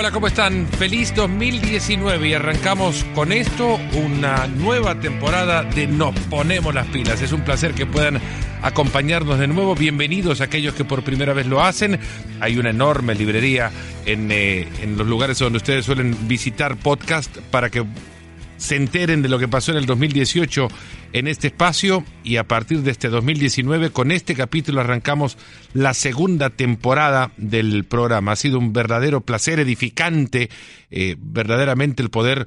hola, ¿cómo están? Feliz 2019 y arrancamos con esto una nueva temporada de Nos Ponemos las Pilas. Es un placer que puedan acompañarnos de nuevo. Bienvenidos a aquellos que por primera vez lo hacen. Hay una enorme librería en, eh, en los lugares donde ustedes suelen visitar podcast para que se enteren de lo que pasó en el 2018 en este espacio y a partir de este 2019 con este capítulo arrancamos la segunda temporada del programa. Ha sido un verdadero placer edificante, eh, verdaderamente el poder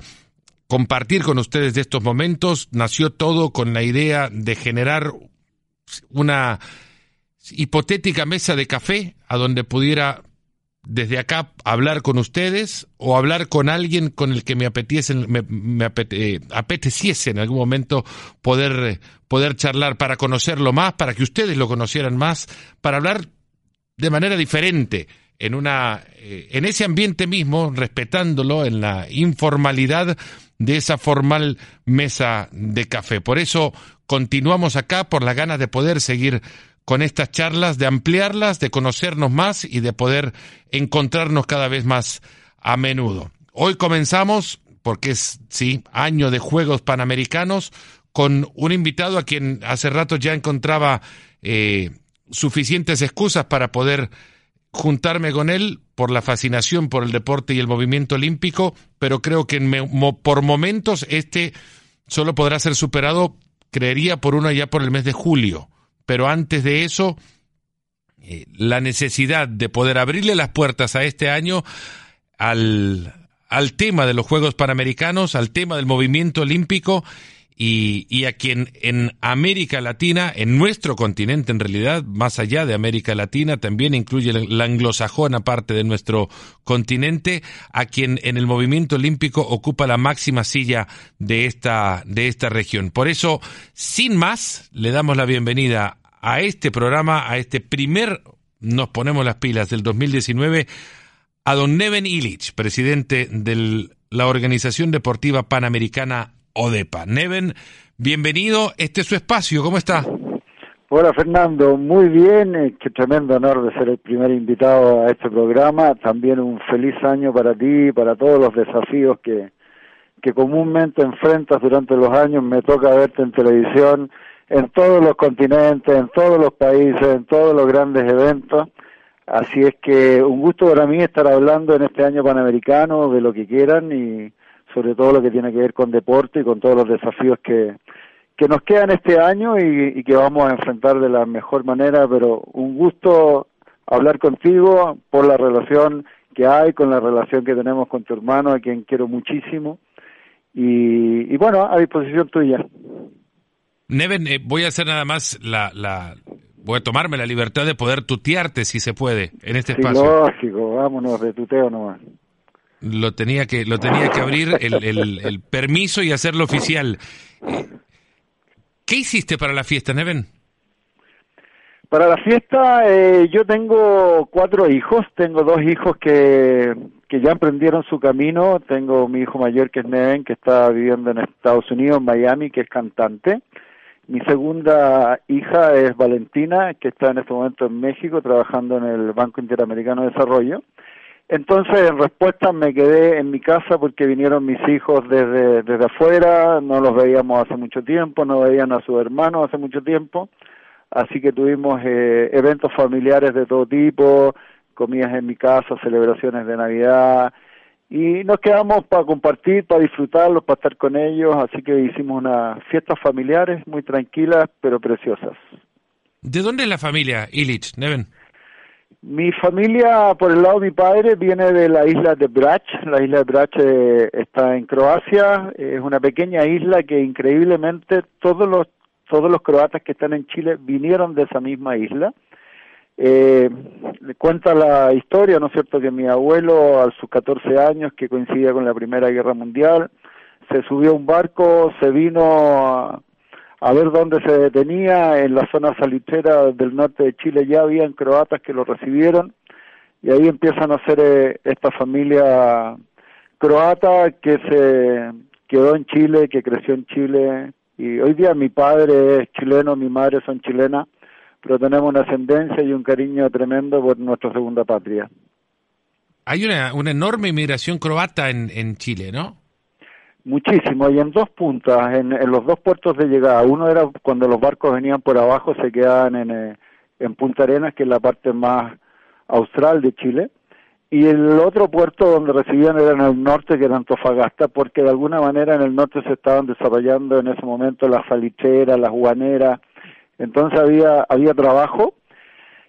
compartir con ustedes de estos momentos. Nació todo con la idea de generar una hipotética mesa de café a donde pudiera desde acá hablar con ustedes o hablar con alguien con el que me, apeteciese, me, eh, apeteciese en algún momento poder, poder charlar para conocerlo más, para que ustedes lo conocieran más, para hablar de manera diferente en una eh, en ese ambiente mismo, respetándolo en la informalidad de esa formal mesa de café. Por eso continuamos acá por las ganas de poder seguir con estas charlas, de ampliarlas, de conocernos más y de poder encontrarnos cada vez más a menudo. Hoy comenzamos, porque es, sí, año de Juegos Panamericanos, con un invitado a quien hace rato ya encontraba eh, suficientes excusas para poder juntarme con él por la fascinación por el deporte y el movimiento olímpico, pero creo que por momentos este solo podrá ser superado, creería, por uno ya por el mes de julio pero antes de eso, eh, la necesidad de poder abrirle las puertas a este año al, al tema de los Juegos Panamericanos, al tema del movimiento olímpico y, y, a quien en América Latina, en nuestro continente en realidad, más allá de América Latina, también incluye la anglosajona parte de nuestro continente, a quien en el movimiento olímpico ocupa la máxima silla de esta, de esta región. Por eso, sin más, le damos la bienvenida a este programa, a este primer Nos ponemos las pilas del 2019, a don Neven Illich, presidente de la Organización Deportiva Panamericana ODEPA. Neven, bienvenido, este es su espacio, ¿cómo está? Hola Fernando, muy bien, eh, qué tremendo honor de ser el primer invitado a este programa, también un feliz año para ti para todos los desafíos que, que comúnmente enfrentas durante los años, me toca verte en televisión en todos los continentes, en todos los países, en todos los grandes eventos, así es que un gusto para mí estar hablando en este año panamericano de lo que quieran y sobre todo lo que tiene que ver con deporte y con todos los desafíos que, que nos quedan este año y, que vamos a enfrentar de la mejor manera, pero un gusto hablar contigo por la relación que hay, con la relación que tenemos con tu hermano, a quien quiero muchísimo, y, bueno, a disposición tuya. Neven, eh, voy a hacer nada más la, la, voy a tomarme la libertad de poder tutearte si se puede en este espacio. Lógico, vámonos de tuteo nomás lo tenía que lo tenía que abrir el, el, permiso y hacerlo oficial. ¿Qué hiciste para la fiesta, Neven? Para la fiesta eh, yo tengo cuatro hijos, tengo dos hijos que, que ya emprendieron su camino, tengo mi hijo mayor que es Neven, que está viviendo en Estados Unidos, en Miami, que es cantante, mi segunda hija es Valentina, que está en este momento en México trabajando en el Banco Interamericano de Desarrollo, entonces, en respuesta, me quedé en mi casa porque vinieron mis hijos desde, desde afuera, no los veíamos hace mucho tiempo, no veían a sus hermanos hace mucho tiempo, así que tuvimos eh, eventos familiares de todo tipo, comidas en mi casa, celebraciones de Navidad, y nos quedamos para compartir, para disfrutarlos, para estar con ellos, así que hicimos unas fiestas familiares muy tranquilas, pero preciosas. ¿De dónde es la familia, Illich, Neven? Mi familia, por el lado de mi padre, viene de la isla de Brač. La isla de Brač eh, está en Croacia. Es una pequeña isla que increíblemente todos los todos los croatas que están en Chile vinieron de esa misma isla. Eh, cuenta la historia, ¿no es cierto?, que mi abuelo a sus 14 años, que coincidía con la Primera Guerra Mundial, se subió a un barco, se vino a, a ver dónde se detenía, en la zona salitrera del norte de Chile ya habían croatas que lo recibieron y ahí empiezan a ser eh, esta familia croata que se quedó en Chile, que creció en Chile y hoy día mi padre es chileno, mi madre son chilenas, pero tenemos una ascendencia y un cariño tremendo por nuestra segunda patria. Hay una, una enorme inmigración croata en, en Chile, ¿no? Muchísimo, y en dos puntas, en, los dos puertos de llegada. Uno era cuando los barcos venían por abajo, se quedaban en, eh, en Punta Arenas, que es la parte más austral de Chile, y el otro puerto donde recibían era en el norte, que era Antofagasta, porque de alguna manera en el norte se estaban desarrollando en ese momento las salicheras, las guaneras, entonces había, había trabajo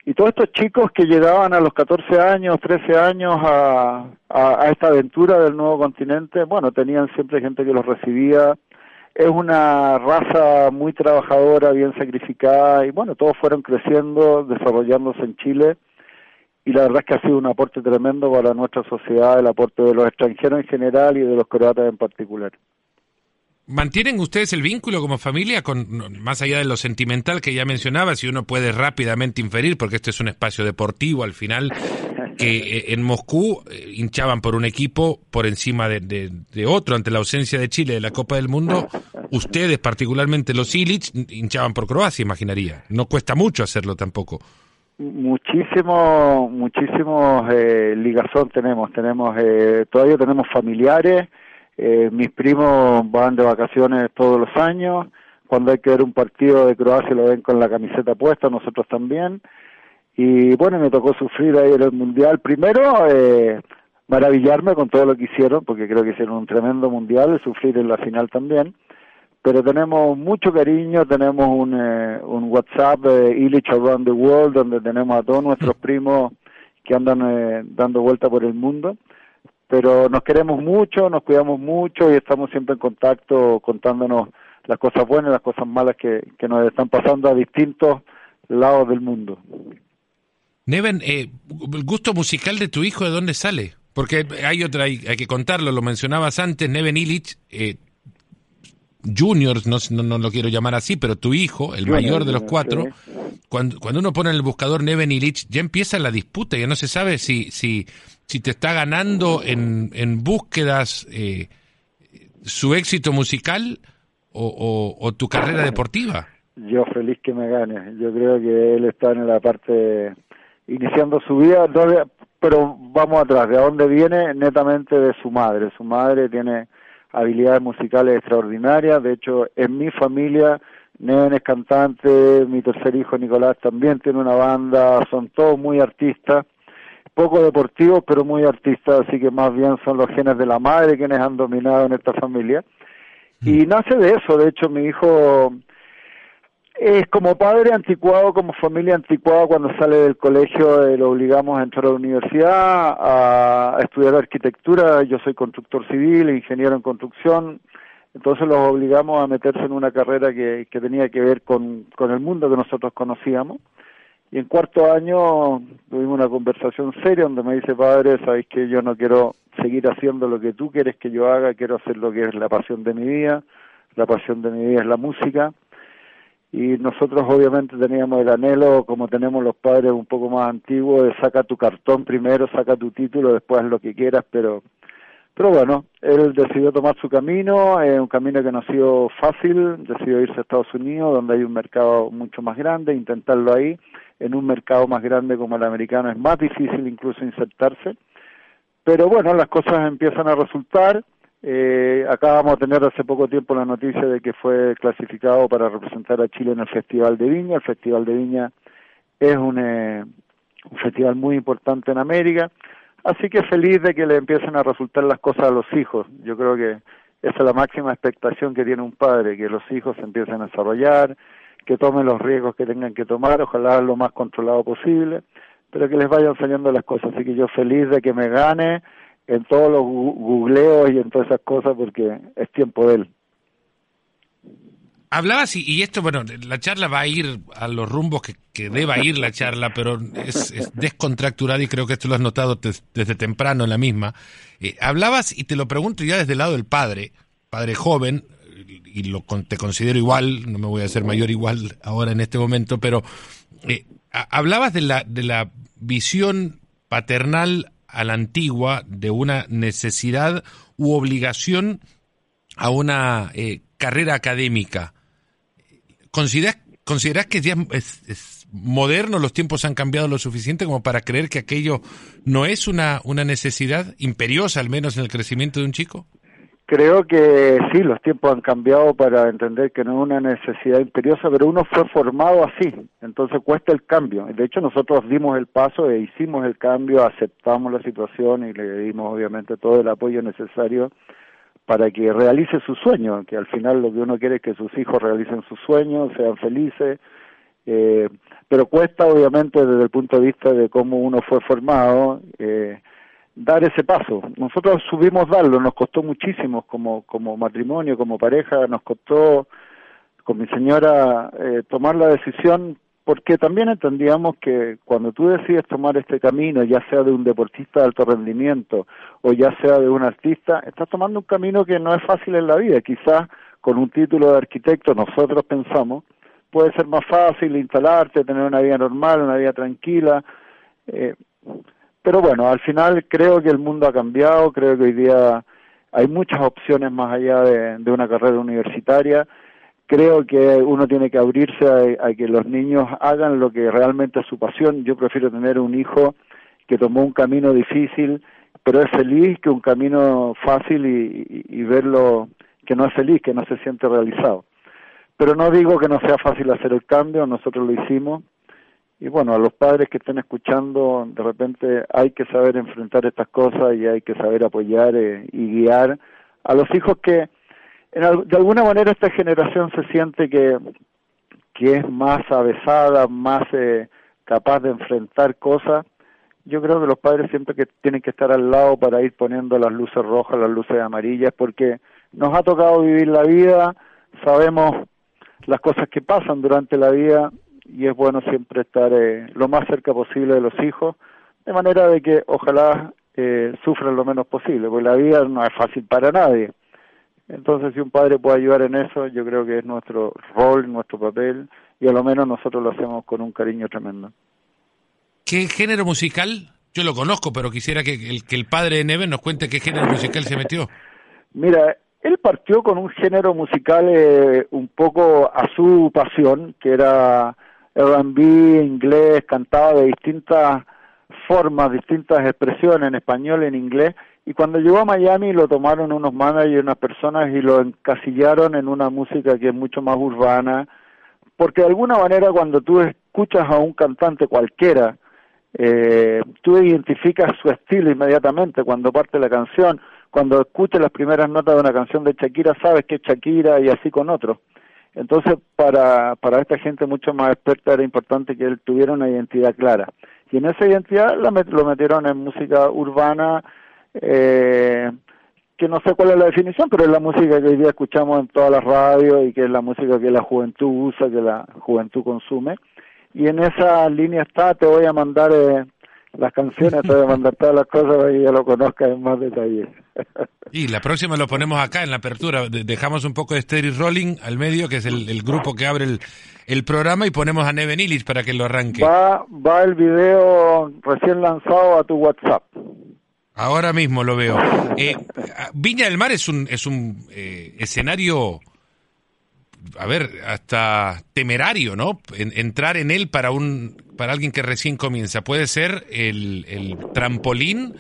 y todos estos chicos que llegaban a los 14 años, 13 años a, a, esta aventura del nuevo continente, bueno, tenían siempre gente que los recibía. Es una raza muy trabajadora, bien sacrificada y bueno, todos fueron creciendo, desarrollándose en Chile y la verdad es que ha sido un aporte tremendo para nuestra sociedad, el aporte de los extranjeros en general y de los croatas en particular. ¿Mantienen ustedes el vínculo como familia, con más allá de lo sentimental que ya mencionaba, si uno puede rápidamente inferir, porque este es un espacio deportivo al final, que eh, en Moscú eh, hinchaban por un equipo por encima de, otro ante la ausencia de Chile de la Copa del Mundo, ustedes, particularmente los Illich, hinchaban por Croacia, imaginaría. No cuesta mucho hacerlo tampoco. Muchísimo, muchísimos eh, ligazón tenemos, tenemos eh, todavía tenemos familiares eh, mis primos van de vacaciones todos los años. Cuando hay que ver un partido de Croacia lo ven con la camiseta puesta, nosotros también. Y bueno, me tocó sufrir ahí en el Mundial. Primero, eh, maravillarme con todo lo que hicieron, porque creo que hicieron un tremendo Mundial, sufrir en la final también. Pero tenemos mucho cariño, tenemos un, eh, un WhatsApp, eh, Illich Around the World, donde tenemos a todos nuestros primos que andan eh, dando vuelta por el mundo pero nos queremos mucho, nos cuidamos mucho y estamos siempre en contacto contándonos las cosas buenas las cosas malas que, que nos están pasando a distintos lados del mundo. Neven, eh, ¿el gusto musical de tu hijo de dónde sale? Porque hay otra, hay, que contarlo, lo mencionabas antes, Neven Illich, eh, Junior, no, no, lo quiero llamar así, pero tu hijo, el mayor de los cuatro, cuando, cuando uno pone en el buscador Neven Illich, ya empieza la disputa, ya no se sabe si, si, si te está ganando en, en búsquedas eh, su éxito musical o, o, tu carrera deportiva. Yo feliz que me gane, yo creo que él está en la parte iniciando su vida, pero vamos atrás, ¿de dónde viene? Netamente de su madre, su madre tiene habilidades musicales extraordinarias. De hecho, en mi familia, Neven es cantante, mi tercer hijo Nicolás también tiene una banda, son todos muy artistas, poco deportivos, pero muy artistas, así que más bien son los genes de la madre quienes han dominado en esta familia. Y mm. nace de eso, de hecho mi hijo es como padre anticuado, como familia anticuada, cuando sale del colegio eh, lo obligamos a entrar a la universidad, a, estudiar arquitectura, yo soy constructor civil, ingeniero en construcción, entonces los obligamos a meterse en una carrera que, que tenía que ver con, con el mundo que nosotros conocíamos. Y en cuarto año tuvimos una conversación seria donde me dice, padre, sabéis que yo no quiero seguir haciendo lo que tú quieres que yo haga, quiero hacer lo que es la pasión de mi vida, la pasión de mi vida es la música y nosotros obviamente teníamos el anhelo, como tenemos los padres un poco más antiguos, de saca tu cartón primero, saca tu título, después lo que quieras, pero pero bueno, él decidió tomar su camino, un camino que no ha sido fácil, decidió irse a Estados Unidos, donde hay un mercado mucho más grande, intentarlo ahí, en un mercado más grande como el americano es más difícil incluso insertarse, pero bueno, las cosas empiezan a resultar, eh, acabamos de tener hace poco tiempo la noticia de que fue clasificado para representar a Chile en el Festival de Viña. El Festival de Viña es un, eh, un festival muy importante en América, así que feliz de que le empiecen a resultar las cosas a los hijos. Yo creo que esa es la máxima expectación que tiene un padre, que los hijos se empiecen a desarrollar, que tomen los riesgos que tengan que tomar, ojalá lo más controlado posible, pero que les vayan saliendo las cosas. Así que yo feliz de que me gane en todos los googleos y en todas esas cosas porque es tiempo de él. Hablabas, y, esto, bueno, la charla va a ir a los rumbos que, que deba ir la charla, pero es, descontracturada y creo que esto lo has notado desde temprano en la misma. Eh, hablabas, y te lo pregunto ya desde el lado del padre, padre joven, y lo, te considero igual, no me voy a hacer mayor igual ahora en este momento, pero eh, hablabas de la, de la visión paternal a la antigua de una necesidad u obligación a una eh, carrera académica. ¿Consideras ¿Considerás que ya es, moderno, los tiempos han cambiado lo suficiente como para creer que aquello no es una, una necesidad imperiosa, al menos en el crecimiento de un chico? Creo que sí, los tiempos han cambiado para entender que no es una necesidad imperiosa, pero uno fue formado así, entonces cuesta el cambio. De hecho, nosotros dimos el paso e hicimos el cambio, aceptamos la situación y le dimos obviamente todo el apoyo necesario para que realice su sueño, que al final lo que uno quiere es que sus hijos realicen sus sueños, sean felices, eh, pero cuesta obviamente desde el punto de vista de cómo uno fue formado eh, dar ese paso. Nosotros subimos darlo, nos costó muchísimo como, como matrimonio, como pareja, nos costó con mi señora eh, tomar la decisión porque también entendíamos que cuando tú decides tomar este camino, ya sea de un deportista de alto rendimiento o ya sea de un artista, estás tomando un camino que no es fácil en la vida. Quizás con un título de arquitecto nosotros pensamos, puede ser más fácil instalarte, tener una vida normal, una vida tranquila. Eh, pero bueno, al final creo que el mundo ha cambiado, creo que hoy día hay muchas opciones más allá de una carrera universitaria creo que uno tiene que abrirse a, que los niños hagan lo que realmente es su pasión. Yo prefiero tener un hijo que tomó un camino difícil, pero es feliz, que un camino fácil y, verlo que no es feliz, que no se siente realizado. Pero no digo que no sea fácil hacer el cambio, nosotros lo hicimos. Y bueno, a los padres que estén escuchando, de repente hay que saber enfrentar estas cosas y hay que saber apoyar eh, y guiar a los hijos que de alguna manera esta generación se siente que, que es más avesada, más eh, capaz de enfrentar cosas. Yo creo que los padres siempre que tienen que estar al lado para ir poniendo las luces rojas, las luces amarillas, porque nos ha tocado vivir la vida, sabemos las cosas que pasan durante la vida y es bueno siempre estar eh, lo más cerca posible de los hijos, de manera de que ojalá eh, sufran lo menos posible, porque la vida no es fácil para nadie. Entonces, si un padre puede ayudar en eso, yo creo que es nuestro rol, nuestro papel, y a lo menos nosotros lo hacemos con un cariño tremendo. ¿Qué género musical? Yo lo conozco, pero quisiera que el, que el padre de Neven nos cuente qué género musical se metió. Mira, él partió con un género musical eh, un poco a su pasión, que era R&B, inglés, cantaba de distintas formas, distintas expresiones en español, en inglés, y cuando llegó a Miami lo tomaron unos managers y unas personas y lo encasillaron en una música que es mucho más urbana, porque de alguna manera cuando tú escuchas a un cantante cualquiera, eh, tú identificas su estilo inmediatamente cuando parte la canción, cuando escuchas las primeras notas de una canción de Shakira sabes que es Shakira y así con otros. Entonces para, para esta gente mucho más experta era importante que él tuviera una identidad clara. Y en esa identidad lo metieron en música urbana, eh, que no sé cuál es la definición, pero es la música que hoy día escuchamos en todas las radios y que es la música que la juventud usa, que la juventud consume. Y en esa línea está, te voy a mandar eh, las canciones, te voy a mandar todas las cosas para que ya lo conozcas en más detalle. y la próxima lo ponemos acá en la apertura, dejamos un poco de Steady Rolling al medio, que es el, grupo que abre el, el, programa, y ponemos a Neven Illich para que lo arranque. Va, va el video recién lanzado a tu WhatsApp. Ahora mismo lo veo. Eh, Viña del Mar es un, es un eh, escenario, a ver, hasta temerario, ¿no? entrar en él para, un, para alguien que recién comienza. Puede ser el, el trampolín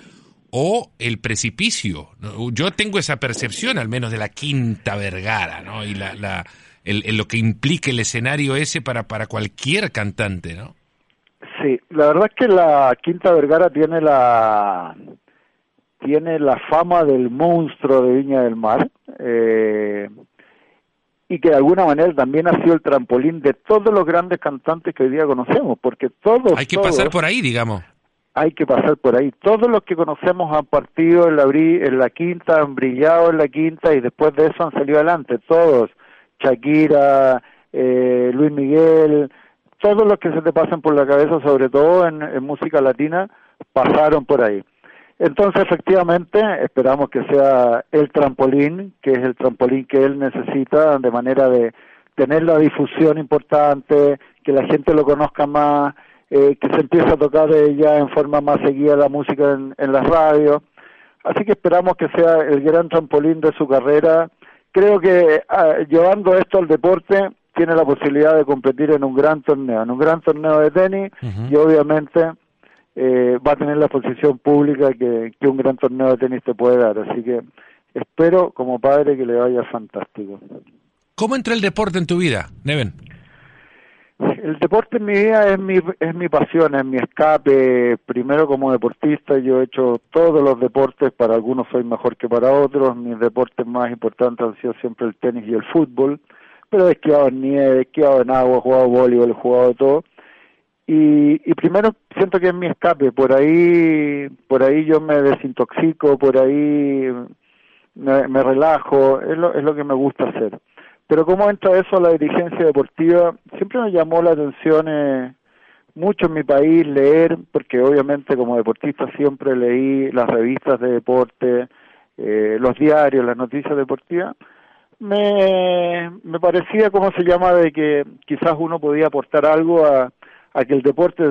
o el precipicio. Yo tengo esa percepción, al menos, de la Quinta Vergara, ¿no? Y la, la, el, lo que implica el escenario ese para, para cualquier cantante, ¿no? Sí, la verdad es que la Quinta Vergara tiene la tiene la fama del monstruo de Viña del Mar eh, y que de alguna manera también ha sido el trampolín de todos los grandes cantantes que hoy día conocemos, porque todos... Hay que pasar por ahí, digamos. Hay que pasar por ahí. Todos los que conocemos han partido en la, en la quinta, han brillado en la quinta y después de eso han salido adelante, todos. Shakira, eh, Luis Miguel, todos los que se te pasan por la cabeza, sobre todo en música latina, pasaron por ahí. Entonces, efectivamente, esperamos que sea el trampolín, que es el trampolín que él necesita, de manera de tener la difusión importante, que la gente lo conozca más, eh, que se empiece a tocar ya en forma más seguida la música en, en las radios. Así que esperamos que sea el gran trampolín de su carrera. Creo que ah, llevando esto al deporte, tiene la posibilidad de competir en un gran torneo, en un gran torneo de tenis y obviamente eh, va a tener la posición pública que, que un gran torneo de tenis te puede dar. Así que espero como padre que le vaya fantástico. ¿Cómo entra el deporte en tu vida, Neven? El deporte en mi vida es mi, es mi pasión, es mi escape. Primero como deportista yo he hecho todos los deportes, para algunos soy mejor que para otros. Mis deportes más importantes han sido siempre el tenis y el fútbol, pero he esquiado en nieve, he esquiado en agua, he jugado voleibol, he jugado todo. Y, y primero siento que es mi escape, por ahí, por ahí yo me desintoxico, por ahí me, relajo, es lo, es lo que me gusta hacer. Pero cómo entra eso a la dirigencia deportiva, siempre me llamó la atención eh, mucho en mi país leer, porque obviamente como deportista siempre leí las revistas de deporte, eh, los diarios, las noticias deportivas. Me, me parecía, ¿cómo se llama?, de que quizás uno podía aportar algo a, a que el deporte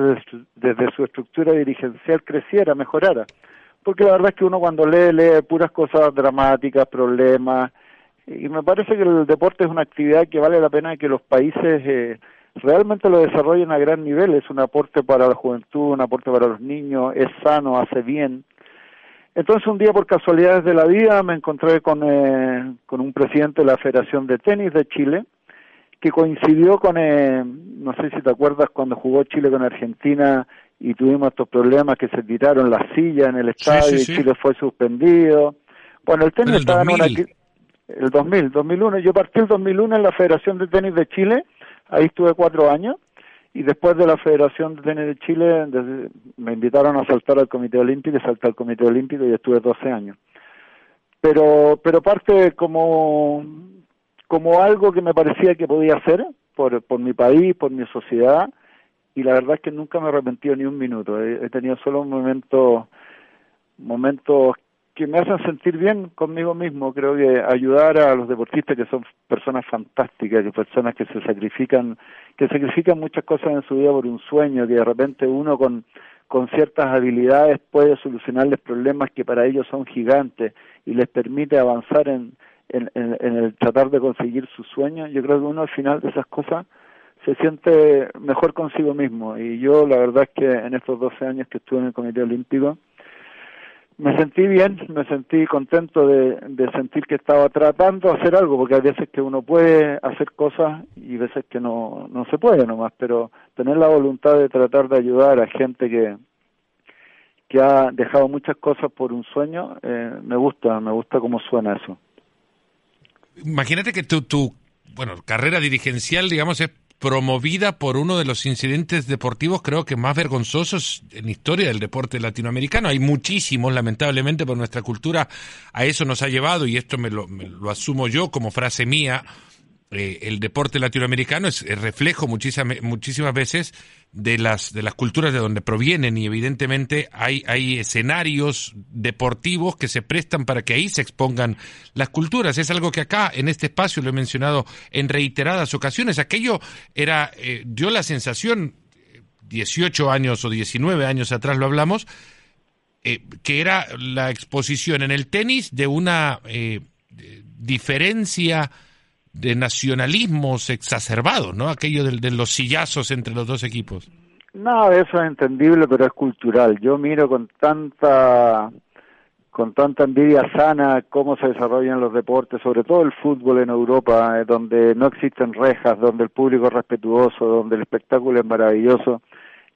desde su, estructura dirigencial creciera, mejorara. Porque la verdad es que uno cuando lee, lee puras cosas dramáticas, problemas, y me parece que el deporte es una actividad que vale la pena que los países eh, realmente lo desarrollen a gran nivel. Es un aporte para la juventud, un aporte para los niños, es sano, hace bien. Entonces un día por casualidades de la vida me encontré con, eh, con un presidente de la Federación de Tenis de Chile que coincidió con, eh, no sé si te acuerdas, cuando jugó Chile con Argentina y tuvimos estos problemas que se tiraron las sillas en el estadio y Chile fue suspendido. Bueno, el tenis estaba en una el 2000, 2001. Yo partí el 2001 en la Federación de Tenis de Chile, ahí estuve cuatro años, y después de la Federación de Tenis de Chile me invitaron a saltar al Comité Olímpico y saltar al Comité Olímpico y estuve 12 años. Pero, pero parte como, como algo que me parecía que podía hacer por, por mi país, por mi sociedad, y la verdad es que nunca me he arrepentido ni un minuto. He, tenido solo momentos momentos que me hacen sentir bien conmigo mismo. Creo que ayudar a los deportistas que son personas fantásticas, que personas que se sacrifican, que sacrifican muchas cosas en su vida por un sueño, que de repente uno con, con ciertas habilidades puede solucionarles problemas que para ellos son gigantes y les permite avanzar en, en, el tratar de conseguir sus sueños. Yo creo que uno al final de esas cosas se siente mejor consigo mismo. Y yo la verdad es que en estos 12 años que estuve en el Comité Olímpico, me sentí bien, me sentí contento de, de, sentir que estaba tratando de hacer algo, porque hay veces que uno puede hacer cosas y veces que no, no se puede nomás, pero tener la voluntad de tratar de ayudar a gente que, que ha dejado muchas cosas por un sueño, eh, me gusta, me gusta cómo suena eso. Imagínate que tu, tu bueno, carrera dirigencial, digamos, es promovida por uno de los incidentes deportivos creo que más vergonzosos en la historia del deporte latinoamericano. Hay muchísimos, lamentablemente, por nuestra cultura a eso nos ha llevado, y esto me lo, me lo asumo yo como frase mía, eh, el deporte latinoamericano es, reflejo muchísimas, muchísimas veces de las, de las culturas de donde provienen y evidentemente hay, hay escenarios deportivos que se prestan para que ahí se expongan las culturas. Es algo que acá, en este espacio, lo he mencionado en reiteradas ocasiones. Aquello era, eh, dio la sensación, 18 años o 19 años atrás lo hablamos, eh, que era la exposición en el tenis de una diferencia de nacionalismos exacerbados, ¿no? Aquello de, de, los sillazos entre los dos equipos. No, eso es entendible, pero es cultural. Yo miro con tanta con tanta envidia sana cómo se desarrollan los deportes, sobre todo el fútbol en Europa, eh, donde no existen rejas, donde el público es respetuoso, donde el espectáculo es maravilloso.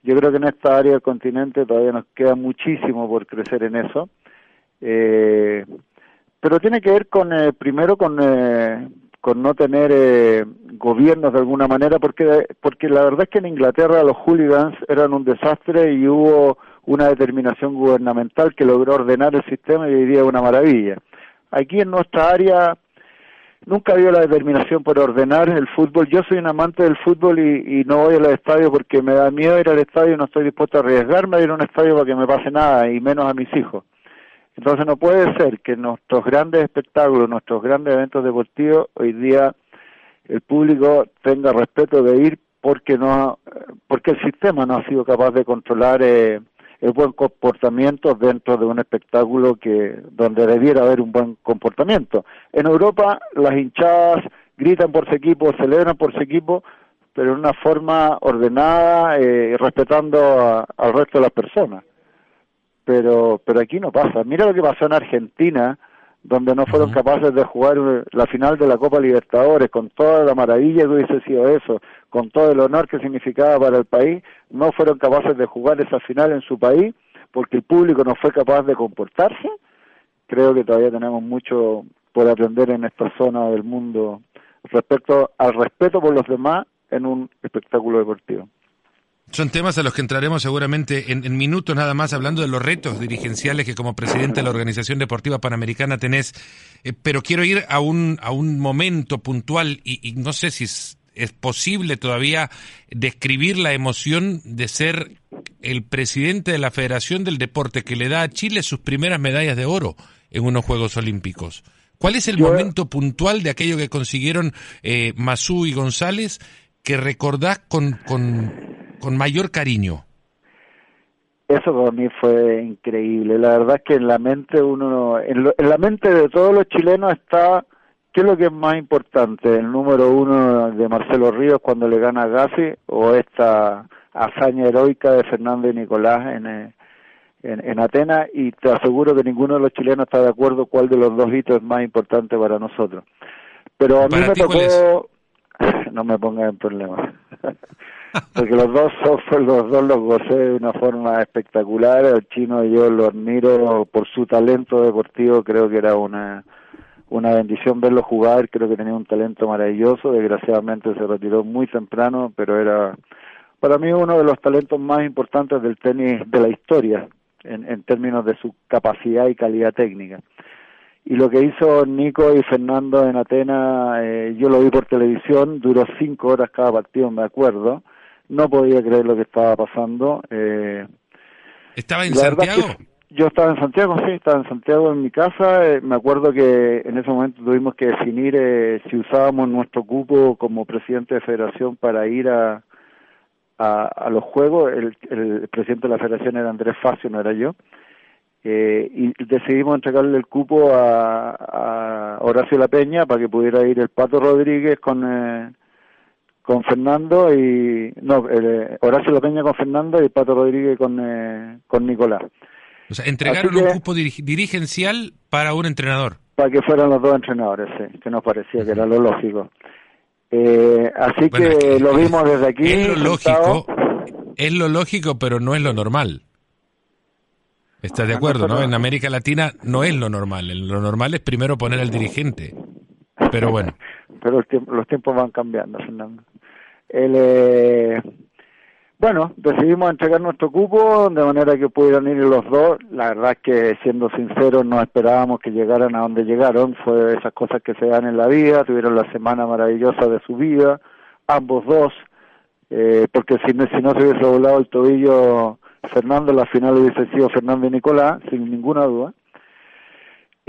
Yo creo que en esta área del continente todavía nos queda muchísimo por crecer en eso. Eh, pero tiene que ver con, eh, primero, con, eh, con no tener eh, gobiernos de alguna manera, porque, porque la verdad es que en Inglaterra los hooligans eran un desastre y hubo una determinación gubernamental que logró ordenar el sistema y hoy día es una maravilla. Aquí en nuestra área nunca había la determinación por ordenar el fútbol. Yo soy un amante del fútbol y, y no voy al estadio porque me da miedo ir al estadio y no estoy dispuesto a arriesgarme a ir a un estadio para que me pase nada y menos a mis hijos. Entonces no puede ser que nuestros grandes espectáculos, nuestros grandes eventos deportivos, hoy día el público tenga respeto de ir porque no, porque el sistema no ha sido capaz de controlar eh, el buen comportamiento dentro de un espectáculo que donde debiera haber un buen comportamiento. En Europa las hinchadas gritan por su equipo, celebran por su equipo, pero en una forma ordenada, eh, respetando al resto de las personas. Pero, pero aquí no pasa. Mira lo que pasó en Argentina, donde no fueron capaces de jugar la final de la Copa Libertadores, con toda la maravilla que hubiese sido eso, con todo el honor que significaba para el país, no fueron capaces de jugar esa final en su país porque el público no fue capaz de comportarse. Creo que todavía tenemos mucho por aprender en esta zona del mundo respecto al respeto por los demás en un espectáculo deportivo. Son temas a los que entraremos seguramente en, minutos nada más, hablando de los retos dirigenciales que como presidente de la Organización Deportiva Panamericana tenés. Eh, pero quiero ir a un, a un momento puntual y, no sé si es, es, posible todavía describir la emoción de ser el presidente de la Federación del Deporte que le da a Chile sus primeras medallas de oro en unos Juegos Olímpicos. ¿Cuál es el momento puntual de aquello que consiguieron eh, Masú y González que recordás con, con, con mayor cariño? Eso para mí fue increíble. La verdad es que en la mente uno, en, la mente de todos los chilenos está ¿Qué es lo que es más importante? ¿El número uno de Marcelo Ríos cuando le gana a Gassi o esta hazaña heroica de Fernando y Nicolás en, eh, en, en, Atenas? Y te aseguro que ninguno de los chilenos está de acuerdo cuál de los dos hitos es más importante para nosotros. Pero a mí me tocó... No me pongas en problemas. porque los dos los dos los gocé de una forma espectacular. El chino yo lo admiro por su talento deportivo. Creo que era una una bendición verlo jugar. Creo que tenía un talento maravilloso. Desgraciadamente se retiró muy temprano pero era para mí uno de los talentos más importantes del tenis de la historia en, en términos de su capacidad y calidad técnica. Y lo que hizo Nico y Fernando en Atenas, eh, yo lo vi por televisión, duró cinco horas cada partido, me acuerdo, no podía creer lo que estaba pasando. Eh, ¿Estaba en Santiago? Yo estaba en Santiago, sí, estaba en Santiago en mi casa. Eh, me acuerdo que en ese momento tuvimos que definir eh, si usábamos nuestro cupo como presidente de federación para ir a, a, a los juegos. El, el, presidente de la federación era Andrés Facio, no era yo. Eh, y decidimos entregarle el cupo a, a Horacio La Peña para que pudiera ir el Pato Rodríguez con... Con Fernando y no eh, Horacio La Peña con Fernando y Pato Rodríguez con eh, con Nicolás. O sea, entregaron un cupo dirigencial para un entrenador. Para que fueran los dos entrenadores, sí, que nos parecía que era lo lógico. Eh, así que, lo vimos desde aquí. Es lo lógico, es lo lógico, pero no es lo normal. ¿Estás de acuerdo, no? En América Latina no es lo normal. Lo normal es primero poner al dirigente. Pero bueno. pero los tiempos van cambiando, Fernando. El, eh, bueno, decidimos entregar nuestro cupo de manera que pudieran ir los dos. La verdad que, siendo sinceros, no esperábamos que llegaran a donde llegaron. Fue esas cosas que se dan en la vida. Tuvieron la semana maravillosa de su vida, ambos dos. Eh, porque si, si no se hubiese volado el tobillo Fernando, la final hubiese sido Fernando y Nicolás, sin ninguna duda.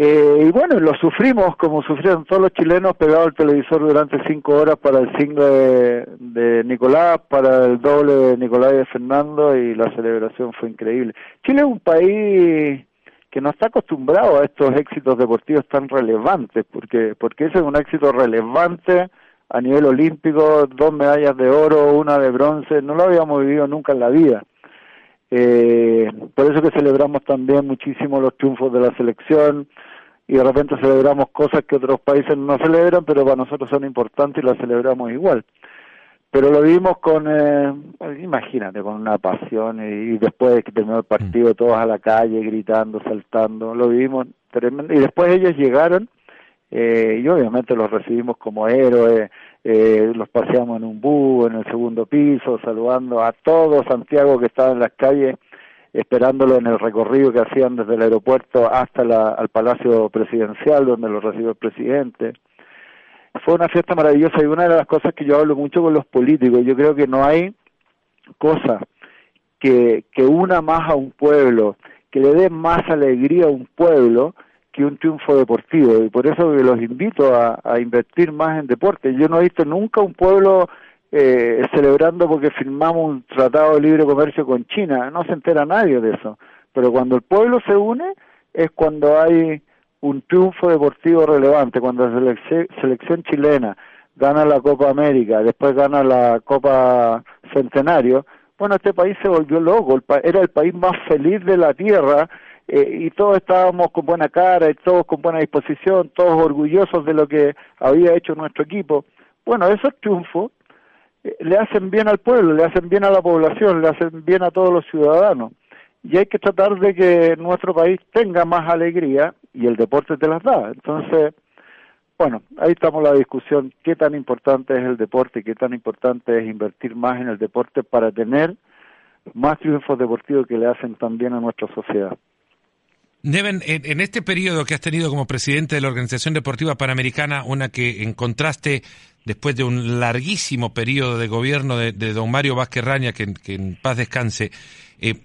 Eh, y bueno, lo sufrimos como sufrieron todos los chilenos pegados al televisor durante cinco horas para el single de, Nicolás, para el doble de Nicolás y de Fernando y la celebración fue increíble. Chile es un país que no está acostumbrado a estos éxitos deportivos tan relevantes, porque, porque ese es un éxito relevante a nivel olímpico, dos medallas de oro, una de bronce, no lo habíamos vivido nunca en la vida. Eh, por eso que celebramos también muchísimo los triunfos de la selección, y de repente celebramos cosas que otros países no celebran, pero para nosotros son importantes y las celebramos igual. Pero lo vimos con, eh, imagínate, con una pasión y, después de que terminó el partido todos a la calle gritando, saltando, lo vivimos tremendo. Y después ellos llegaron eh, y obviamente los recibimos como héroes, eh, los paseamos en un búho en el segundo piso, saludando a todo Santiago que estaba en las calles esperándolo en el recorrido que hacían desde el aeropuerto hasta la, al Palacio Presidencial, donde lo recibió el presidente. Fue una fiesta maravillosa y una de las cosas que yo hablo mucho con los políticos, yo creo que no hay cosa que, que una más a un pueblo, que le dé más alegría a un pueblo que un triunfo deportivo. Y por eso los invito a, a invertir más en deporte. Yo no he visto nunca un pueblo eh, celebrando porque firmamos un tratado de libre comercio con China. No se entera nadie de eso. Pero cuando el pueblo se une es cuando hay un triunfo deportivo relevante, cuando la selección chilena gana la Copa América, después gana la Copa Centenario, bueno, este país se volvió loco, era el país más feliz de la tierra eh, y todos estábamos con buena cara y todos con buena disposición, todos orgullosos de lo que había hecho nuestro equipo. Bueno, esos triunfos eh, le hacen bien al pueblo, le hacen bien a la población, le hacen bien a todos los ciudadanos. Y hay que tratar de que nuestro país tenga más alegría y el deporte te las da. Entonces, bueno, ahí estamos la discusión, qué tan importante es el deporte y qué tan importante es invertir más en el deporte para tener más triunfos deportivos que le hacen también a nuestra sociedad. Neven, en, este periodo que has tenido como presidente de la Organización Deportiva Panamericana, una que en contraste después de un larguísimo periodo de gobierno de, don Mario Vázquez Raña, que, en paz descanse, eh,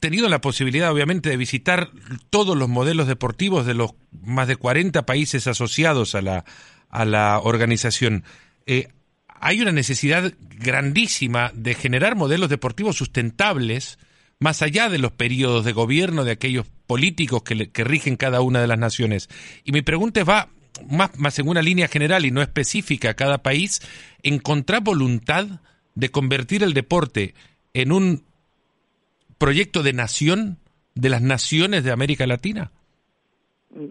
tenido la posibilidad, obviamente, de visitar todos los modelos deportivos de los más de 40 países asociados a la, a la organización. Eh, hay una necesidad grandísima de generar modelos deportivos sustentables más allá de los periodos de gobierno de aquellos políticos que, que rigen cada una de las naciones. Y mi pregunta va más, más en una línea general y no específica a cada país, encontrar voluntad de convertir el deporte en un proyecto de nación de las naciones de América Latina?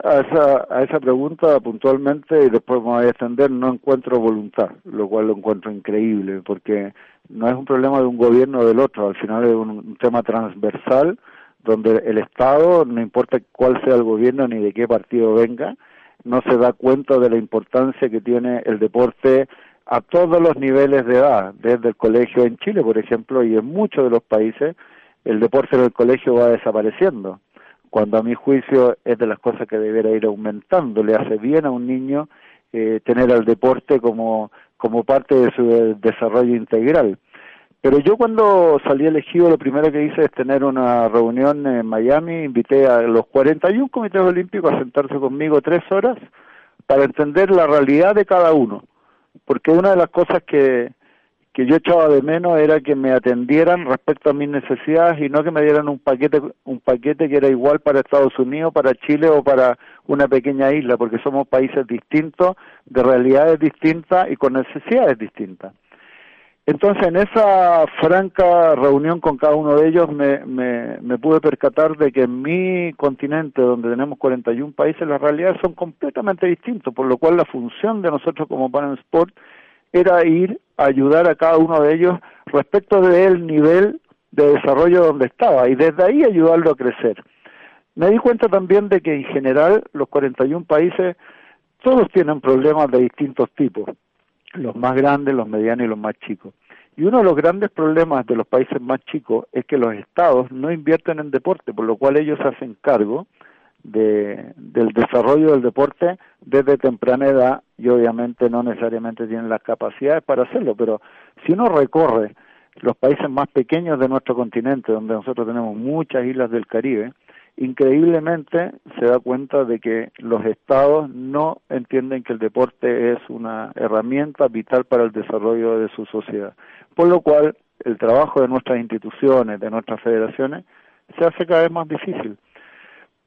A esa, a esa pregunta puntualmente, y después me voy a extender, no encuentro voluntad, lo cual lo encuentro increíble, porque no es un problema de un gobierno o del otro, al final es un, tema transversal donde el Estado, no importa cuál sea el gobierno ni de qué partido venga, no se da cuenta de la importancia que tiene el deporte a todos los niveles de edad, desde el colegio en Chile, por ejemplo, y en muchos de los países, el deporte en el colegio va desapareciendo, cuando a mi juicio es de las cosas que debería ir aumentando. Le hace bien a un niño eh, tener al deporte como, como parte de su desarrollo integral. Pero yo cuando salí elegido lo primero que hice es tener una reunión en Miami, invité a los 41 comités olímpicos a sentarse conmigo tres horas para entender la realidad de cada uno, porque una de las cosas que, que yo echaba de menos era que me atendieran respecto a mis necesidades y no que me dieran un paquete un paquete que era igual para Estados Unidos, para Chile o para una pequeña isla, porque somos países distintos, de realidades distintas y con necesidades distintas. Entonces, en esa franca reunión con cada uno de ellos me, me, pude percatar de que en mi continente, donde tenemos 41 países, las realidades son completamente distintas, por lo cual la función de nosotros como Panel Sport era ir ayudar a cada uno de ellos respecto del nivel de desarrollo donde estaba y desde ahí ayudarlo a crecer. Me di cuenta también de que en general los 41 países todos tienen problemas de distintos tipos, los más grandes, los medianos y los más chicos. Y uno de los grandes problemas de los países más chicos es que los estados no invierten en deporte, por lo cual ellos hacen cargo de, del desarrollo del deporte desde temprana edad y obviamente no necesariamente tienen las capacidades para hacerlo, pero si uno recorre los países más pequeños de nuestro continente, donde nosotros tenemos muchas islas del Caribe, increíblemente se da cuenta de que los estados no entienden que el deporte es una herramienta vital para el desarrollo de su sociedad. Por lo cual, el trabajo de nuestras instituciones, de nuestras federaciones, se hace cada vez más difícil.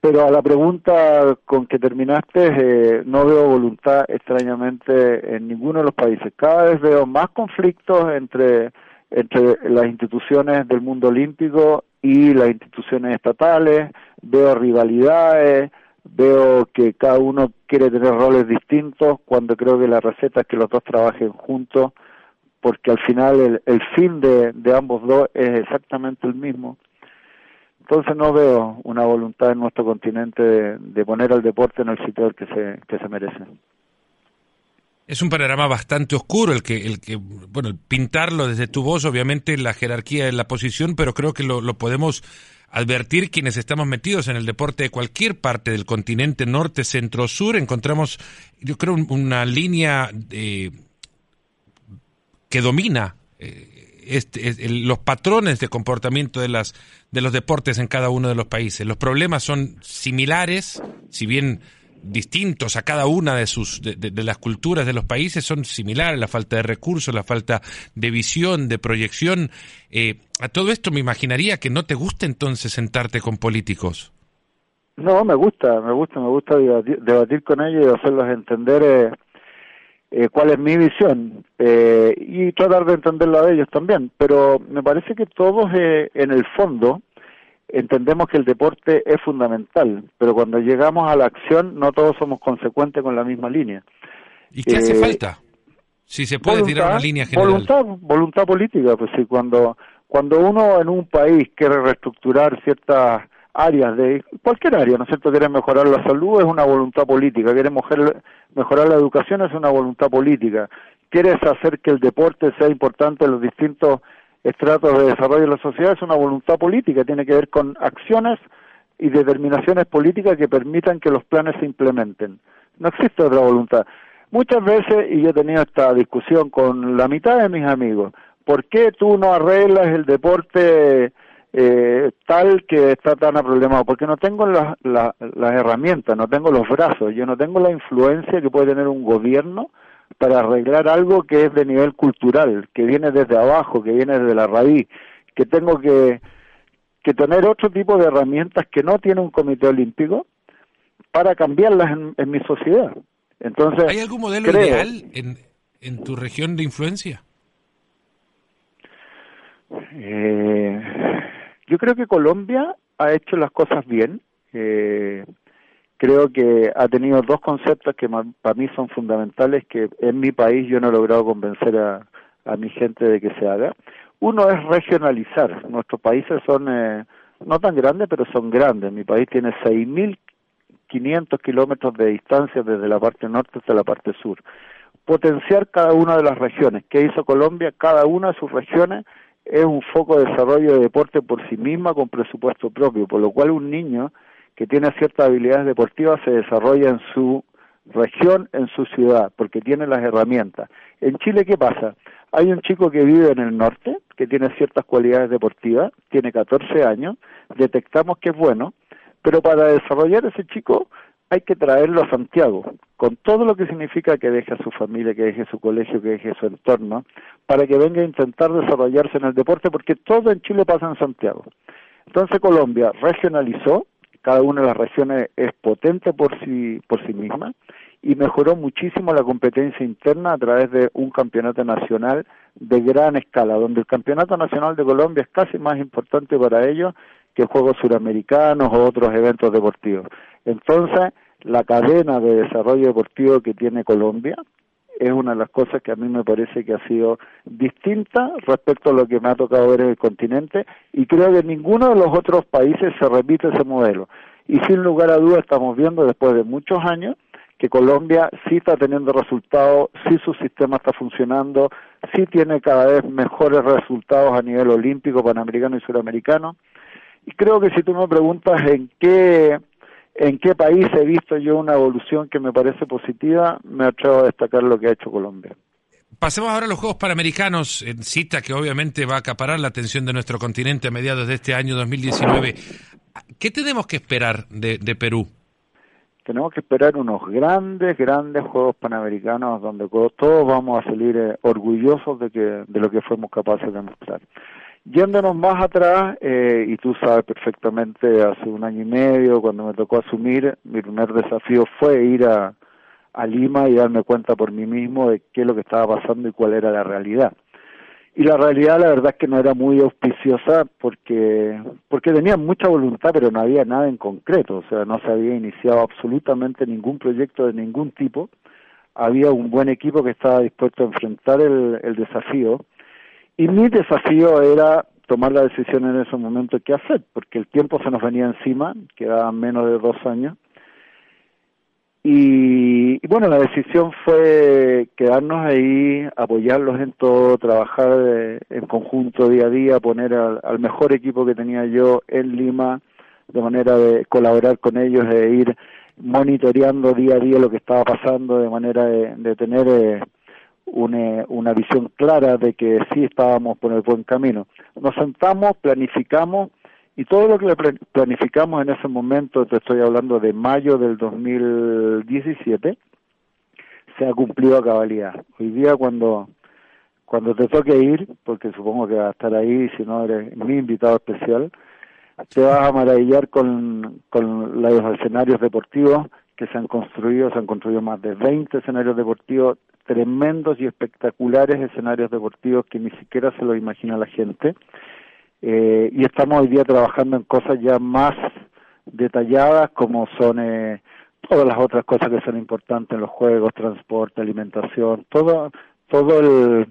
Pero a la pregunta con que terminaste, eh, no veo voluntad extrañamente en ninguno de los países. Cada vez veo más conflictos entre, entre las instituciones del mundo olímpico y las instituciones estatales, veo rivalidades, veo que cada uno quiere tener roles distintos cuando creo que la receta es que los dos trabajen juntos porque al final el, el fin de, de ambos dos es exactamente el mismo entonces no veo una voluntad en nuestro continente de, poner al deporte en el sitio que se, que se merece. Es un panorama bastante oscuro el que, el que, bueno, el pintarlo desde tu voz, obviamente la jerarquía de la posición, pero creo que lo, podemos advertir quienes estamos metidos en el deporte de cualquier parte del continente norte, centro, sur. Encontramos, yo creo, una línea eh, que domina eh, este, los patrones de comportamiento de, las, de los deportes en cada uno de los países. Los problemas son similares, si bien distintos a cada una de sus de, las culturas de los países son similares. La falta de recursos la falta de visión de proyección. Eh, a todo esto me imaginaría que no te gusta entonces sentarte con políticos. No me gusta me gusta me gusta debatir, con ellos y hacerlos entender eh, eh, cuál es mi visión eh, y tratar de entender la de ellos también. Pero me parece que todos eh, en el fondo entendemos que el deporte es fundamental, pero cuando llegamos a la acción no todos somos consecuentes con la misma línea. ¿Y qué hace falta? Si se puede tirar una línea general. Voluntad, voluntad política, pues sí, cuando, cuando uno en un país quiere reestructurar ciertas áreas de cualquier área, ¿no es cierto? Quiere mejorar la salud es una voluntad política, quiere mejorar, mejorar la educación es una voluntad política, quieres hacer que el deporte sea importante en los distintos estratos de desarrollo de la sociedad es una voluntad política, tiene que ver con acciones y determinaciones políticas que permitan que los planes se implementen. No existe otra voluntad. Muchas veces, y yo he tenido esta discusión con la mitad de mis amigos, ¿por qué tú no arreglas el deporte eh, tal que está tan problemado, porque no tengo las herramientas, no tengo los brazos, yo no tengo la influencia que puede tener un gobierno para arreglar algo que es de nivel cultural, que viene desde abajo, que viene desde la raíz, que tengo que, que tener otro tipo de herramientas que no tiene un comité olímpico para cambiarlas en, mi sociedad. Entonces, ¿Hay algún modelo ideal en, en tu región de influencia? Eh, yo creo que Colombia ha hecho las cosas bien. Eh, creo que ha tenido dos conceptos que para mí son fundamentales que en mi país yo no he logrado convencer a, mi gente de que se haga. Uno es regionalizar. Nuestros países son eh, no tan grandes, pero son grandes. Mi país tiene 6.500 kilómetros de distancia desde la parte norte hasta la parte sur. Potenciar cada una de las regiones. ¿Qué hizo Colombia? Cada una de sus regiones es un foco de desarrollo de deporte por sí misma con presupuesto propio, por lo cual un niño que tiene ciertas habilidades deportivas se desarrolla en su región, en su ciudad, porque tiene las herramientas. En Chile, ¿qué pasa? Hay un chico que vive en el norte, que tiene ciertas cualidades deportivas, tiene 14 años, detectamos que es bueno, pero para desarrollar ese chico hay que traerlo a Santiago, con todo lo que significa que deje a su familia, que deje su colegio, que deje su entorno, para que venga a intentar desarrollarse en el deporte, porque todo en Chile pasa en Santiago. Entonces Colombia regionalizó, cada una de las regiones es potente por sí, por sí misma, y mejoró muchísimo la competencia interna a través de un campeonato nacional de gran escala, donde el campeonato nacional de Colombia es casi más importante para ellos que Juegos Suramericanos o otros eventos deportivos. Entonces, la cadena de desarrollo deportivo que tiene Colombia es una de las cosas que a mí me parece que ha sido distinta respecto a lo que me ha tocado ver en el continente y creo que en ninguno de los otros países se repite ese modelo. Y sin lugar a dudas estamos viendo después de muchos años que Colombia sí está teniendo resultados, sí su sistema está funcionando, sí tiene cada vez mejores resultados a nivel olímpico, panamericano y suramericano. Y creo que si tú me preguntas en qué en qué país he visto yo una evolución que me parece positiva, me atrevo a destacar lo que ha hecho Colombia. Pasemos ahora a los Juegos Panamericanos, en cita que obviamente va a acaparar la atención de nuestro continente a mediados de este año 2019. ¿Qué tenemos que esperar de, Perú? Tenemos que esperar unos grandes, grandes Juegos Panamericanos donde todos vamos a salir eh, orgullosos de, que, de lo que fuimos capaces de mostrar. Yéndonos más atrás, eh, y tú sabes perfectamente, hace un año y medio, cuando me tocó asumir, mi primer desafío fue ir a, a Lima y darme cuenta por mí mismo de qué es lo que estaba pasando y cuál era la realidad. Y la realidad, la verdad es que no era muy auspiciosa porque, porque tenía mucha voluntad, pero no había nada en concreto. O sea, no se había iniciado absolutamente ningún proyecto de ningún tipo. Había un buen equipo que estaba dispuesto a enfrentar el, el desafío y mi desafío era tomar la decisión en ese momento qué hacer, porque el tiempo se nos venía encima, quedaban menos de dos años. Y, bueno, la decisión fue quedarnos ahí, apoyarlos en todo, trabajar eh, en conjunto día a día, poner al, mejor equipo que tenía yo en Lima, de manera de colaborar con ellos, e ir monitoreando día a día lo que estaba pasando, de manera de, tener eh, una, una visión clara de que sí estábamos por el buen camino. Nos sentamos, planificamos y todo lo que planificamos en ese momento, te estoy hablando de mayo del 2017, se ha cumplido a cabalidad. Hoy día cuando cuando te toque ir, porque supongo que vas a estar ahí, si no eres mi invitado especial, te vas a maravillar con, con los escenarios deportivos que se han construido, se han construido más de 20 escenarios deportivos, tremendos y espectaculares escenarios deportivos que ni siquiera se lo imagina la gente. Eh, y estamos hoy día trabajando en cosas ya más detalladas como son eh, todas las otras cosas que son importantes los juegos, transporte, alimentación, todo, todo el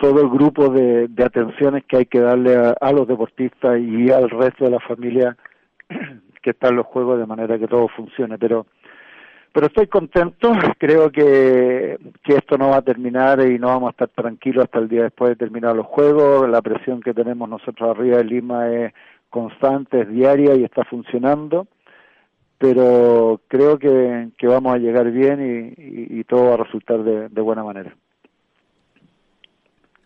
todo el grupo de, de atenciones que hay que darle a, los deportistas y al resto de la familia que está en los juegos de manera que todo funcione. Pero pero estoy contento, creo que, que esto no va a terminar y no vamos a estar tranquilos hasta el día después de terminar los juegos. La presión que tenemos nosotros arriba de Lima es constante, es diaria y está funcionando pero creo que, que vamos a llegar bien y, y, todo va a resultar de, buena manera.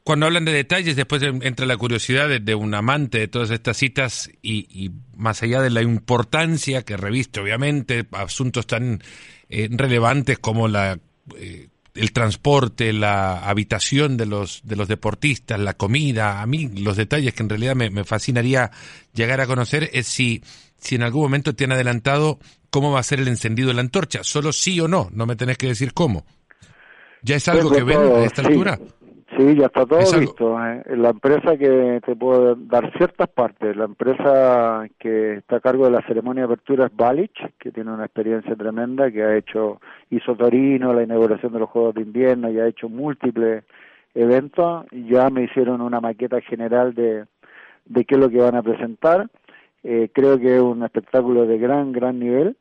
Cuando hablan de detalles, después entra la curiosidad de, un amante de todas estas citas y, y, más allá de la importancia que reviste, obviamente, asuntos tan eh, relevantes como la eh, el transporte, la habitación de los, de los deportistas, la comida, a mí los detalles que en realidad me, me fascinaría llegar a conocer es si si en algún momento te han adelantado cómo va a ser el encendido de la antorcha. Solo sí o no, no me tenés que decir cómo. ¿Ya es algo que ven a esta altura? Sí, ya está todo listo. ¿eh? La empresa que te puedo dar ciertas partes, la empresa que está a cargo de la ceremonia de apertura es Balich, que tiene una experiencia tremenda, que ha hecho, hizo Torino, la inauguración de los Juegos de Invierno y ha hecho múltiples eventos. Ya me hicieron una maqueta general de, de qué es lo que van a presentar eh, creo que es un espectáculo de gran, gran nivel.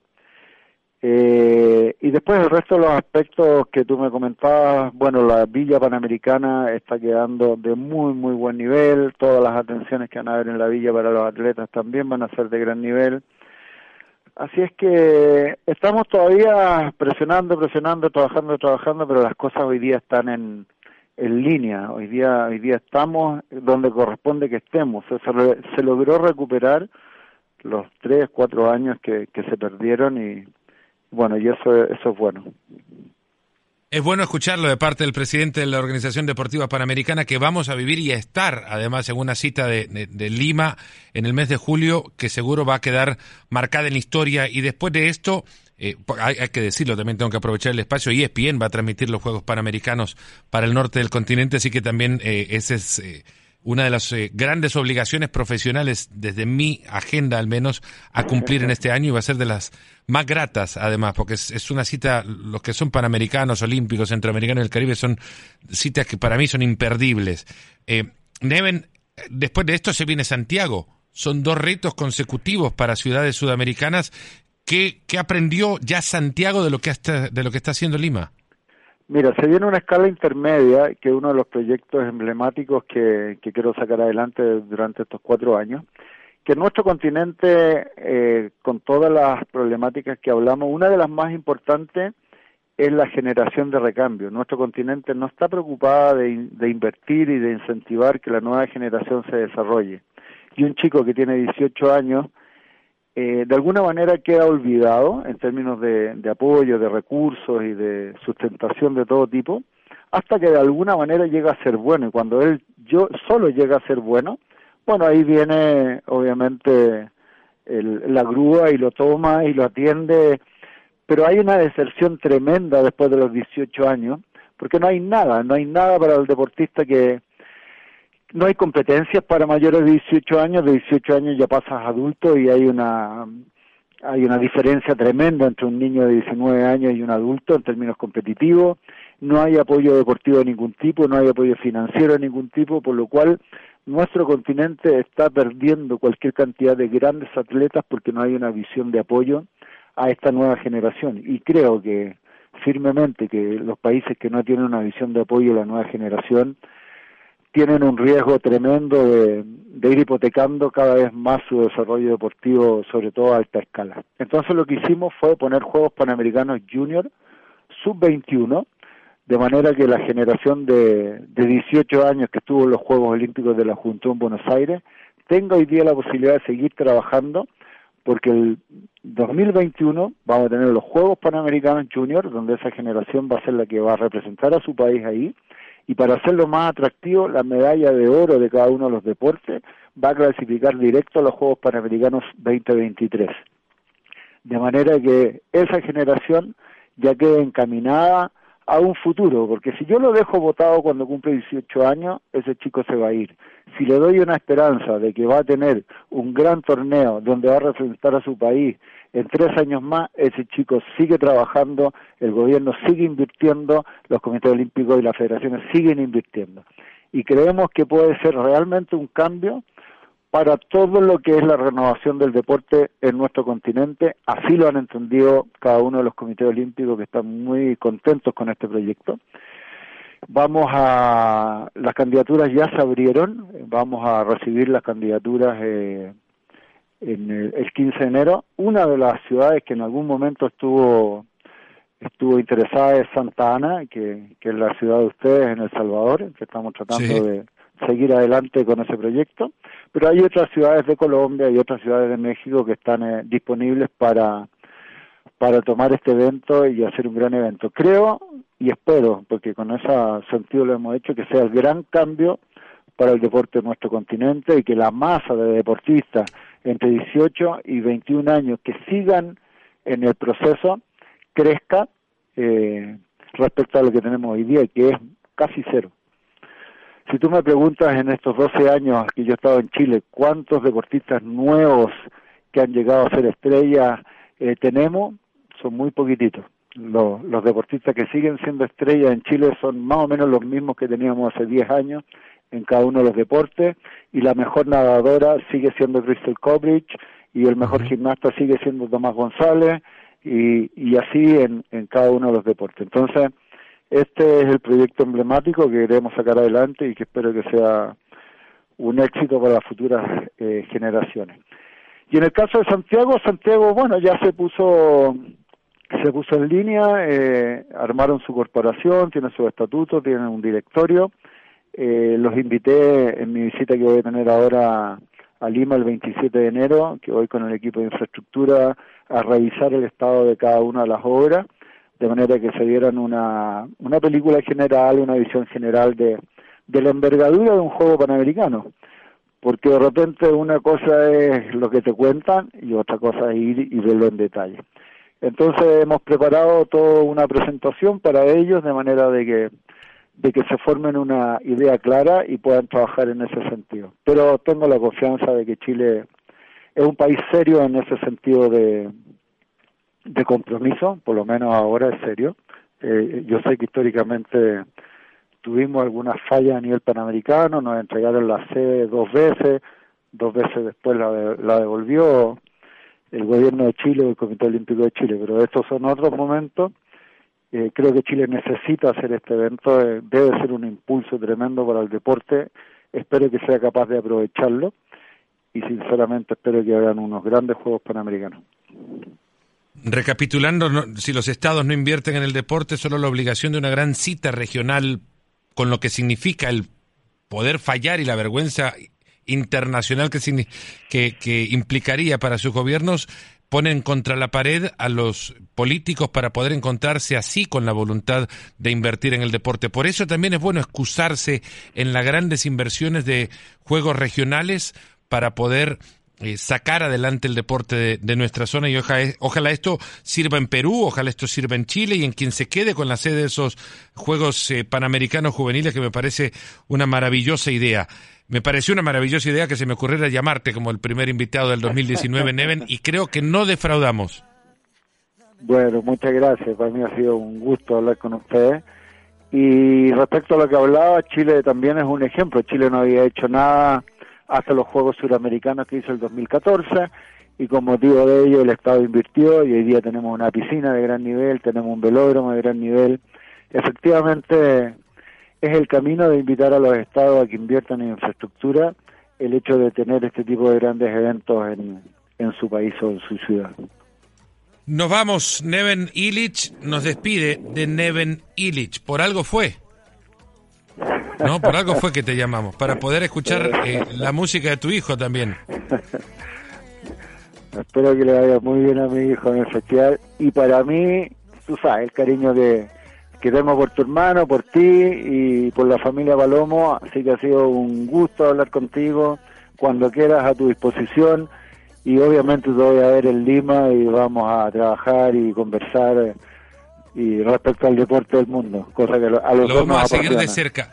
Eh, y después el resto de los aspectos que tú me comentabas, bueno, la Villa Panamericana está quedando de muy, muy buen nivel, todas las atenciones que van a haber en la villa para los atletas también van a ser de gran nivel. Así es que estamos todavía presionando, presionando, trabajando, trabajando, pero las cosas hoy día están en, en línea. Hoy día, hoy día estamos donde corresponde que estemos. Se, se logró recuperar los tres, cuatro años que, que se perdieron y bueno, y eso, eso es bueno. Es bueno escucharlo de parte del presidente de la Organización Deportiva Panamericana que vamos a vivir y a estar, además, en una cita de, Lima en el mes de julio, que seguro va a quedar marcada en la historia. Y después de esto, eh, hay, que decirlo, también tengo que aprovechar el espacio, ESPN va a transmitir los Juegos Panamericanos para el norte del continente, así que también eh, ese es... Eh, una de las eh, grandes obligaciones profesionales, desde mi agenda al menos, a cumplir en este año y va a ser de las más gratas, además, porque es, una cita, los que son panamericanos, olímpicos, centroamericanos y el Caribe son citas que para mí son imperdibles. Eh, Neven, después de esto se viene Santiago. Son dos retos consecutivos para ciudades sudamericanas. ¿Qué, aprendió ya Santiago de lo que, de lo que está haciendo Lima? Mira, se viene una escala intermedia, que es uno de los proyectos emblemáticos que, quiero sacar adelante durante estos cuatro años, que nuestro continente, eh, con todas las problemáticas que hablamos, una de las más importantes es la generación de recambio. Nuestro continente no está preocupada de, de invertir y de incentivar que la nueva generación se desarrolle. Y un chico que tiene 18 años, eh, de alguna manera queda olvidado en términos de, apoyo, de recursos y de sustentación de todo tipo, hasta que de alguna manera llega a ser bueno. Y cuando él yo solo llega a ser bueno, bueno, ahí viene obviamente el, la grúa y lo toma y lo atiende, pero hay una deserción tremenda después de los 18 años, porque no hay nada, no hay nada para el deportista que, no hay competencias para mayores de 18 años, de 18 años ya pasas adulto y hay una hay una diferencia tremenda entre un niño de 19 años y un adulto en términos competitivos, no hay apoyo deportivo de ningún tipo, no hay apoyo financiero de ningún tipo, por lo cual nuestro continente está perdiendo cualquier cantidad de grandes atletas porque no hay una visión de apoyo a esta nueva generación. Y creo que firmemente que los países que no tienen una visión de apoyo a la nueva generación tienen un riesgo tremendo de, ir hipotecando cada vez más su desarrollo deportivo, sobre todo a alta escala. Entonces lo que hicimos fue poner Juegos Panamericanos Junior, sub-21, de manera que la generación de, de 18 años que estuvo en los Juegos Olímpicos de la Juventud en Buenos Aires tenga hoy día la posibilidad de seguir trabajando porque el 2021 vamos a tener los Juegos Panamericanos Junior, donde esa generación va a ser la que va a representar a su país ahí, y para hacerlo más atractivo, la medalla de oro de cada uno de los deportes va a clasificar directo a los Juegos Panamericanos 2023. de manera que esa generación ya quede encaminada a un futuro, porque si yo lo dejo votado cuando cumple 18 años, ese chico se va a ir. Si le doy una esperanza de que va a tener un gran torneo donde va a representar a su país en tres años más, ese chico sigue trabajando, el gobierno sigue invirtiendo, los comités olímpicos y las federaciones siguen invirtiendo. Y creemos que puede ser realmente un cambio para todo lo que es la renovación del deporte en nuestro continente. Así lo han entendido cada uno de los comités olímpicos que están muy contentos con este proyecto. Vamos a, las candidaturas ya se abrieron, vamos a recibir las candidaturas eh, en el, 15 de enero. Una de las ciudades que en algún momento estuvo estuvo interesada es Santa Ana, que, que es la ciudad de ustedes en El Salvador, que estamos tratando de seguir adelante con ese proyecto, pero hay otras ciudades de Colombia y otras ciudades de México que están eh, disponibles para para tomar este evento y hacer un gran evento. Creo y espero, porque con ese sentido lo hemos hecho, que sea el gran cambio para el deporte de nuestro continente y que la masa de deportistas entre 18 y 21 años que sigan en el proceso crezca eh, respecto a lo que tenemos hoy día, que es casi cero. Si tú me preguntas en estos 12 años que yo he estado en Chile, ¿cuántos deportistas nuevos que han llegado a ser estrellas eh, tenemos? Son muy poquititos. Los, los deportistas que siguen siendo estrellas en Chile son más o menos los mismos que teníamos hace 10 años en cada uno de los deportes y la mejor nadadora sigue siendo Crystal Cobridge y el mejor gimnasta sigue siendo Tomás González y, y así en, en cada uno de los deportes. Entonces, este es el proyecto emblemático que queremos sacar adelante y que espero que sea un éxito para las futuras eh, generaciones. Y en el caso de Santiago, Santiago, bueno, ya se puso se puso en línea, eh, armaron su corporación, tiene su estatuto, tienen un directorio. Eh, los invité en mi visita que voy a tener ahora a Lima el 27 de enero, que voy con el equipo de infraestructura a revisar el estado de cada una de las obras de manera que se dieran una, una película general, una visión general de, la envergadura de un juego panamericano. Porque de repente una cosa es lo que te cuentan y otra cosa es ir y verlo en detalle. Entonces hemos preparado toda una presentación para ellos de manera de que de que se formen una idea clara y puedan trabajar en ese sentido. Pero tengo la confianza de que Chile es un país serio en ese sentido de, de compromiso, por lo menos ahora es serio. Eh, yo sé que históricamente tuvimos algunas fallas a nivel panamericano, nos entregaron la sede dos veces, dos veces después la, la devolvió el gobierno de Chile el Comité Olímpico de Chile, pero estos son otros momentos. Eh, creo que Chile necesita hacer este evento, eh, debe ser un impulso tremendo para el deporte, espero que sea capaz de aprovecharlo y sinceramente espero que hagan unos grandes Juegos Panamericanos. Recapitulando, si los estados no invierten en el deporte, solo la obligación de una gran cita regional con lo que significa el poder fallar y la vergüenza internacional que, que, implicaría para sus gobiernos ponen contra la pared a los políticos para poder encontrarse así con la voluntad de invertir en el deporte. Por eso también es bueno excusarse en las grandes inversiones de juegos regionales para poder eh, sacar adelante el deporte de, nuestra zona y ojalá, esto sirva en Perú, ojalá esto sirva en Chile y en quien se quede con la sede de esos Juegos eh, Panamericanos Juveniles que me parece una maravillosa idea. Me pareció una maravillosa idea que se me ocurriera llamarte como el primer invitado del 2019, Neven, y creo que no defraudamos. Bueno, muchas gracias. Para mí ha sido un gusto hablar con ustedes. Y respecto a lo que hablaba, Chile también es un ejemplo. Chile no había hecho nada hasta los Juegos Suramericanos que hizo el 2014 y con motivo de ello el Estado invirtió y hoy día tenemos una piscina de gran nivel, tenemos un velódromo de gran nivel. Efectivamente es el camino de invitar a los estados a que inviertan en infraestructura el hecho de tener este tipo de grandes eventos en, en su país o en su ciudad. Nos vamos, Neven Illich nos despide de Neven Illich. Por algo fue. No, por algo fue que te llamamos, para poder escuchar eh, la música de tu hijo también. Espero que le vaya muy bien a mi hijo en especial. Y para mí, tú sabes, el cariño que, que tengo por tu hermano, por ti y por la familia Palomo. Así que ha sido un gusto hablar contigo. Cuando quieras, a tu disposición. y obviamente te voy a ver en Lima y vamos a trabajar y conversar eh, y respecto al deporte del mundo, cosa que a los Lo vamos a seguir de cerca.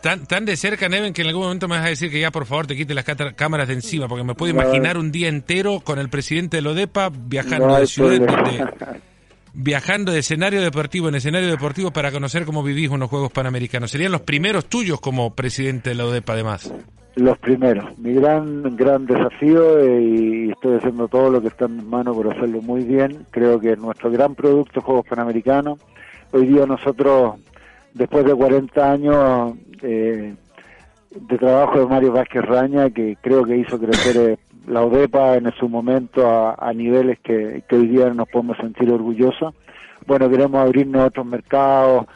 Tan, tan de cerca, Neven, que en algún momento me vas a decir que ya por favor te quite las cámaras de encima, porque me puedo imaginar un día entero con el presidente de Lodepa viajando de ciudad, de, viajando de escenario deportivo en escenario deportivo para conocer cómo vivís unos Juegos Panamericanos. Serían los primeros tuyos como presidente de la ODEPA, además. Los primeros. Mi gran, gran desafío eh, y estoy haciendo todo lo que está en mis manos por hacerlo muy bien. Creo que nuestro gran producto Juegos Panamericanos. Hoy día nosotros después de 40 años eh, de trabajo de Mario Vázquez Raña, que creo que hizo crecer eh, la ODEPA en su momento a, niveles que, hoy día nos podemos sentir orgullosos. Bueno, queremos abrirnos a otros mercados,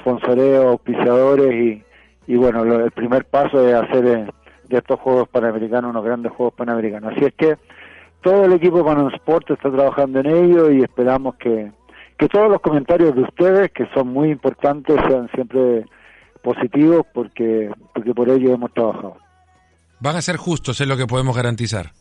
sponsoreos, auspiciadores y, y bueno, el primer paso es hacer eh, de estos Juegos Panamericanos unos grandes Juegos Panamericanos. Así es que todo el equipo Panam Sport está trabajando en ello y esperamos que, que todos los comentarios de ustedes, que son muy importantes, sean siempre positivos porque, porque por ello hemos trabajado. Van a ser justos, es lo que podemos garantizar.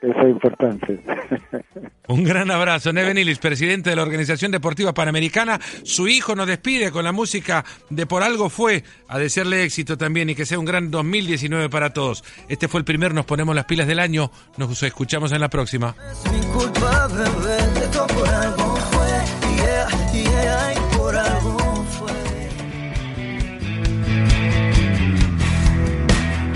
Eso es importante. Un gran abrazo, Neven Illich, presidente de la Organización Deportiva Panamericana. Su hijo nos despide con la música de Por Algo Fue, a desearle éxito también y que sea un gran 2019 para todos. Este fue el primer Nos Ponemos las Pilas del año. Nos escuchamos en la próxima.